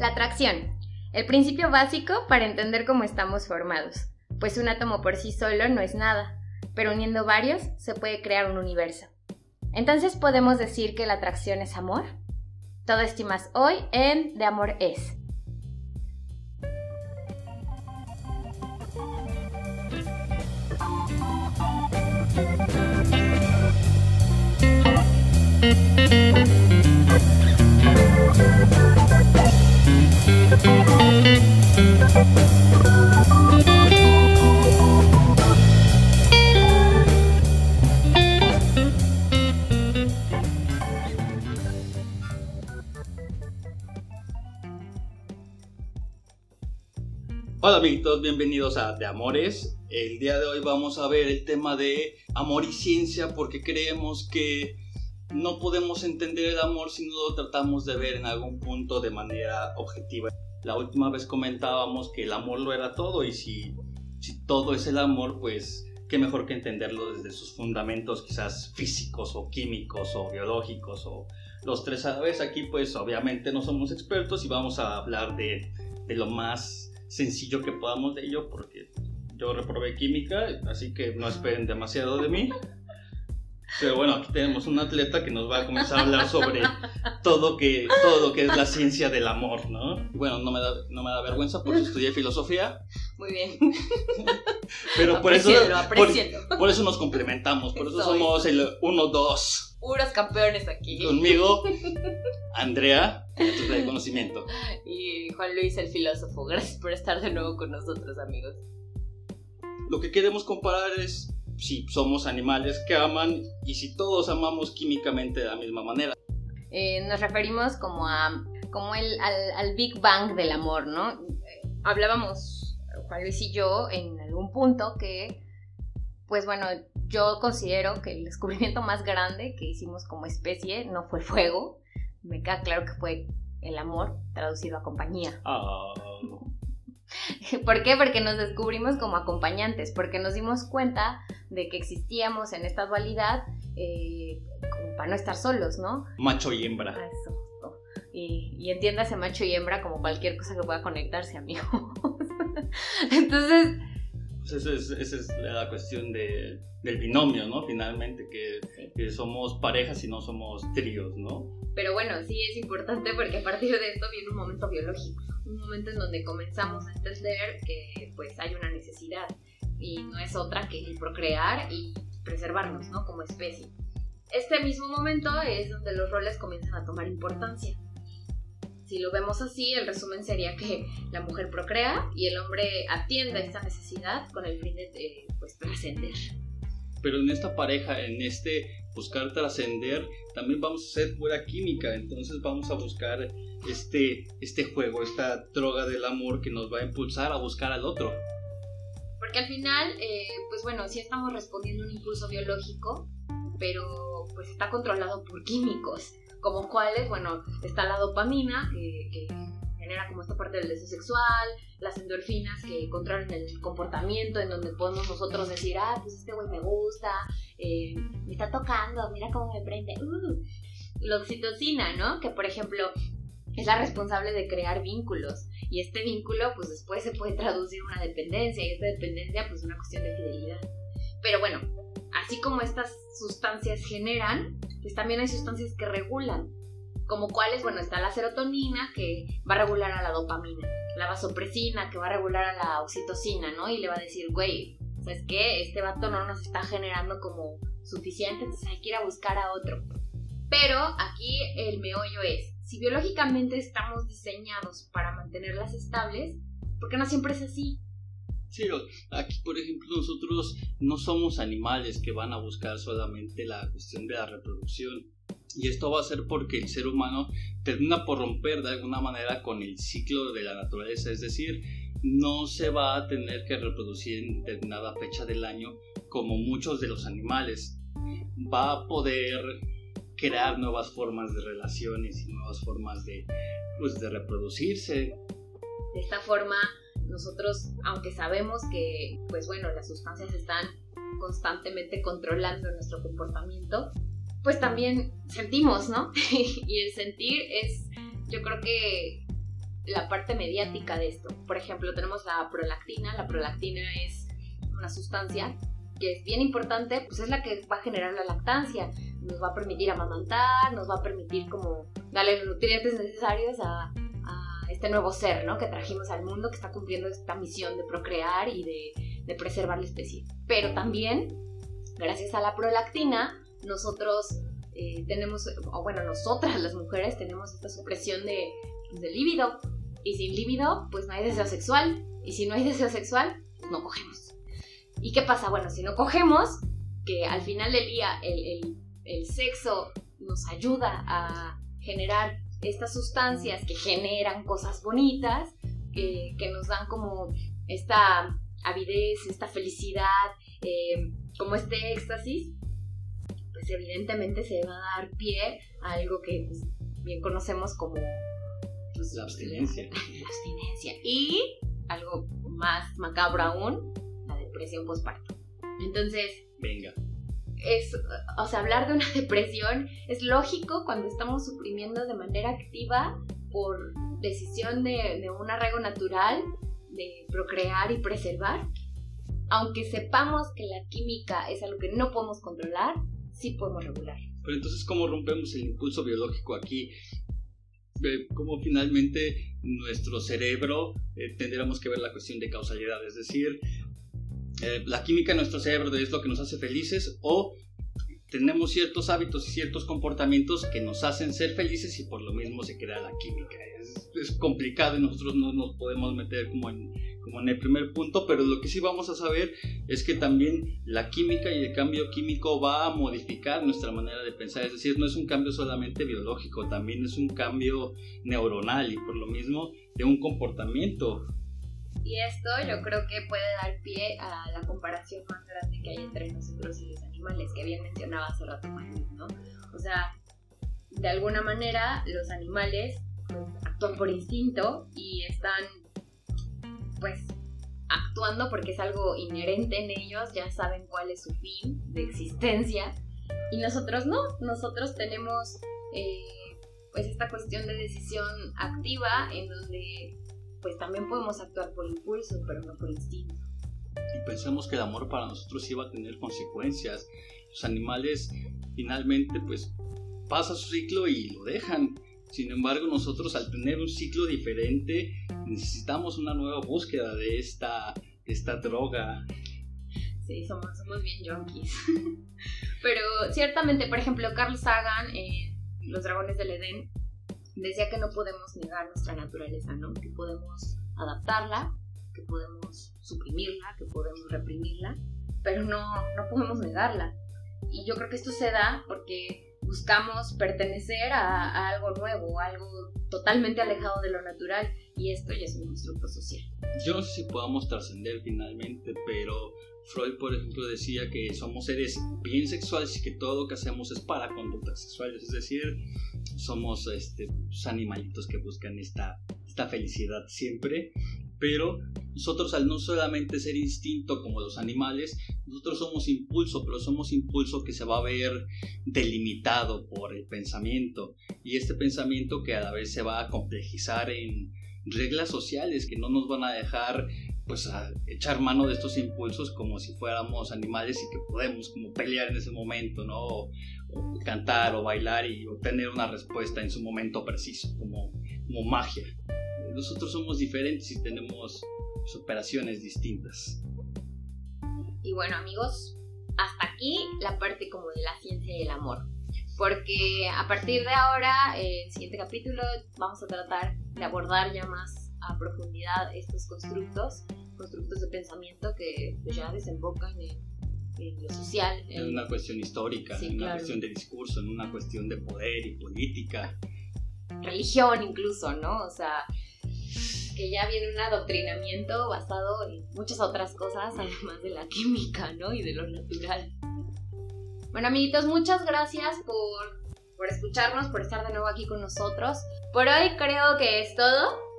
La atracción. El principio básico para entender cómo estamos formados, pues un átomo por sí solo no es nada, pero uniendo varios se puede crear un universo. Entonces podemos decir que la atracción es amor. Todo estimas hoy en De Amor es. Hola amiguitos, bienvenidos a De Amores. El día de hoy vamos a ver el tema de amor y ciencia porque creemos que no podemos entender el amor si no lo tratamos de ver en algún punto de manera objetiva. La última vez comentábamos que el amor lo era todo y si, si todo es el amor, pues qué mejor que entenderlo desde sus fundamentos quizás físicos o químicos o biológicos o los tres a la vez. Aquí pues obviamente no somos expertos y vamos a hablar de, de lo más sencillo que podamos de ello, porque yo reprobé química, así que no esperen demasiado de mí. Pero bueno, aquí tenemos un atleta que nos va a comenzar a hablar sobre todo, que, todo lo que es la ciencia del amor, ¿no? bueno, no me, da, no me da vergüenza porque estudié filosofía. Muy bien. Pero por eso, por, eso nos complementamos, por eso somos el 1-2 puros campeones aquí. Conmigo, Andrea, de conocimiento. Y Juan Luis, el filósofo. Gracias por estar de nuevo con nosotros, amigos. Lo que queremos comparar es si somos animales que aman y si todos amamos químicamente de la misma manera. Eh, nos referimos como a como el, al, al, Big Bang del amor, ¿no? Hablábamos, Juan Luis y yo, en algún punto que, pues bueno, yo considero que el descubrimiento más grande que hicimos como especie no fue fuego, me queda claro que fue el amor traducido a compañía. Ah. ¿Por qué? Porque nos descubrimos como acompañantes, porque nos dimos cuenta de que existíamos en esta dualidad eh, como para no estar solos, ¿no? Macho y hembra. Eso. Y, y entiéndase macho y hembra como cualquier cosa que pueda conectarse, amigos. Entonces, pues esa es, la cuestión de, del binomio, ¿no? Finalmente, que, somos parejas y no somos tríos, ¿no? Pero bueno, sí es importante porque a partir de esto viene un momento biológico, un momento en donde comenzamos a entender que pues hay una necesidad y no es otra que el procrear y preservarnos, ¿no? Como especie. Este mismo momento es donde los roles comienzan a tomar importancia si lo vemos así, el resumen sería que la mujer procrea y el hombre atiende a esta necesidad con el fin de pues, trascender. Pero en esta pareja, en este buscar trascender, también vamos a hacer pura química, entonces vamos a buscar este, este juego, esta droga del amor que nos va a impulsar a buscar al otro. Porque al final, eh, pues bueno, sí estamos respondiendo a un impulso biológico, pero pues está controlado por químicos como cuáles, bueno, está la dopamina, que, genera como esta parte del deseo sexual, las endorfinas que controlan el comportamiento, en donde podemos nosotros decir, ah, pues este güey me gusta, eh, me está tocando, mira cómo me prende. Uh. La oxitocina, ¿no? Que por ejemplo es la responsable de crear vínculos. Y este vínculo, pues después se puede traducir una dependencia, y esta dependencia, pues una cuestión de fidelidad. Pero bueno, así como estas sustancias generan, pues también hay sustancias que regulan, como cuáles, bueno, está la serotonina que va a regular a la dopamina, la vasopresina que va a regular a la oxitocina, ¿no? Y le va a decir, güey, ¿sabes qué? Este vato no nos está generando como suficiente, entonces hay que ir a buscar a otro. Pero aquí el meollo es, si biológicamente estamos diseñados para mantenerlas estables, ¿por qué no siempre es así? Sí, aquí por ejemplo nosotros no somos animales que van a buscar solamente la cuestión de la reproducción. Y esto va a ser porque el ser humano termina por romper de alguna manera con el ciclo de la naturaleza, es decir, no se va a tener que reproducir en determinada fecha del año como muchos de los animales. Va a poder crear nuevas formas de relaciones y nuevas formas de, pues, de reproducirse. De esta forma nosotros, aunque sabemos que, pues bueno, las sustancias están constantemente controlando nuestro comportamiento, pues también sentimos, ¿no? y el sentir es, yo creo que la parte mediática de esto. Por ejemplo, tenemos la prolactina. La prolactina es una sustancia que es bien importante, pues es la que va a generar la lactancia. Nos va a permitir amamantar, nos va a permitir como darle los nutrientes necesarios a, este nuevo ser, ¿no? Que trajimos al mundo, que está cumpliendo esta misión de procrear y de, preservar la especie. Pero también, gracias a la prolactina, nosotros eh, tenemos, o bueno, nosotras las mujeres tenemos esta supresión de, de líbido. Y sin líbido, pues no hay deseo sexual. Y si no hay deseo sexual, pues no cogemos. ¿Y qué pasa? Bueno, si no cogemos, que al final del día el sexo nos ayuda a generar estas sustancias que generan cosas bonitas, que, nos dan como esta avidez, esta felicidad, eh, como este éxtasis, pues evidentemente se va a dar pie a algo que pues, bien conocemos como pues, la abstinencia. La abstinencia. Y algo más macabro aún, la depresión postparto. Entonces, venga es, o sea, hablar de una depresión es lógico cuando estamos suprimiendo de manera activa por decisión de, un arraigo natural de procrear y preservar. Aunque sepamos que la química es algo que no podemos controlar, sí podemos regular. Pero entonces, ¿cómo rompemos el impulso biológico aquí? cómo finalmente nuestro cerebro eh, tendríamos que ver la cuestión de causalidad, es decir, eh, la química en nuestro cerebro es lo que nos hace felices o tenemos ciertos hábitos y ciertos comportamientos que nos hacen ser felices y por lo mismo se crea la química. Es, complicado y nosotros no nos podemos meter como en, como en el primer punto, pero lo que sí vamos a saber es que también la química y el cambio químico va a modificar nuestra manera de pensar, es decir, no es un cambio solamente biológico, también es un cambio neuronal y por lo mismo de un comportamiento y esto yo creo que puede dar pie a la comparación más grande que hay entre nosotros y los animales, que bien mencionaba hace rato ¿no? O sea, de alguna manera los animales pues, actúan por instinto y están pues actuando porque es algo inherente en ellos, ya saben cuál es su fin de existencia y nosotros no, nosotros tenemos eh, pues esta cuestión de decisión activa en donde pues también podemos actuar por impulso, pero no por instinto. Y pensamos que el amor para nosotros iba a tener consecuencias. Los animales finalmente pues pasa su ciclo y lo dejan. Sin embargo, nosotros al tener un ciclo diferente necesitamos una nueva búsqueda de esta, esta droga. Sí, somos, somos bien junkies. Pero ciertamente, por ejemplo, Carl Sagan en Los Dragones del Edén decía que no podemos negar nuestra naturaleza, ¿no? Que podemos adaptarla, que podemos suprimirla, que podemos reprimirla, pero no, no podemos negarla. Y yo creo que esto se da porque buscamos pertenecer a, algo nuevo, algo totalmente alejado de lo natural, y esto ya es un constructo social. Yo si podamos trascender finalmente, pero Freud, por ejemplo, decía que somos seres bien sexuales y que todo lo que hacemos es para conductas sexuales, es decir, somos este, pues, animalitos que buscan esta, esta felicidad siempre, pero nosotros al no solamente ser instinto como los animales, nosotros somos impulso, pero somos impulso que se va a ver delimitado por el pensamiento. Y este pensamiento que a la vez se va a complejizar en reglas sociales que no nos van a dejar pues a echar mano de estos impulsos como si fuéramos animales y que podemos como pelear en ese momento, ¿no? O, cantar o bailar y obtener una respuesta en su momento preciso, como, como magia. Nosotros somos diferentes y tenemos operaciones distintas. Y bueno amigos, hasta aquí la parte como de la ciencia y el amor. Porque a partir de ahora, en el siguiente capítulo, vamos a tratar de abordar ya más a profundidad estos constructos, constructos de pensamiento que pues, ya desembocan en, en, lo social. En, una cuestión histórica, en una cuestión de discurso, en una cuestión de poder y política. Religión incluso, ¿no? O sea, que ya viene un adoctrinamiento basado en muchas otras cosas, además de la química, ¿no? Y de lo natural. Bueno, amiguitos, muchas gracias por, por escucharnos, por estar de nuevo aquí con nosotros. Por hoy creo que es todo.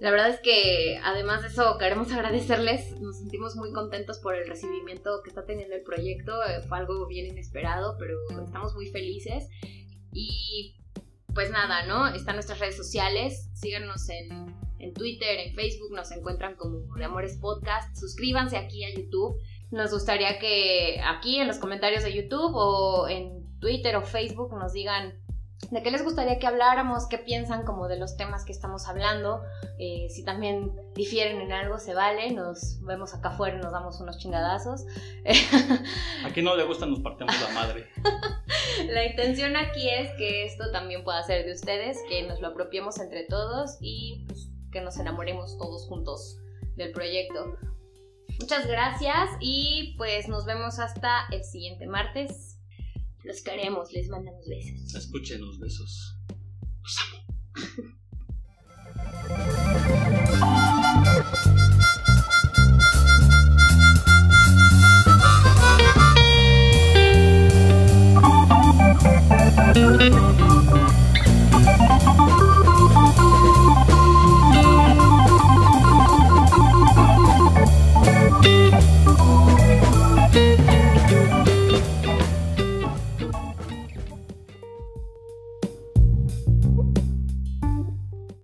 La verdad es que además de eso queremos agradecerles, nos sentimos muy contentos por el recibimiento que está teniendo el proyecto, eh, fue algo bien inesperado, pero estamos muy felices. Y pues nada, ¿no? Están nuestras redes sociales, síganos en, en Twitter, en Facebook, nos encuentran como de Amores Podcast. Suscríbanse aquí a YouTube. Nos gustaría que aquí en los comentarios de YouTube o en Twitter o Facebook nos digan de qué les gustaría que habláramos, qué piensan como de los temas que estamos hablando, eh, si también difieren en algo se vale, nos vemos acá afuera y nos damos unos chingadazos. A quien no le gusta nos partemos la madre. la intención aquí es que esto también pueda ser de ustedes, que nos lo apropiemos entre todos y pues, que nos enamoremos todos juntos del proyecto. Muchas gracias y pues nos vemos hasta el siguiente martes. Los queremos, les mandamos besos. Escuchen los besos. Los amo.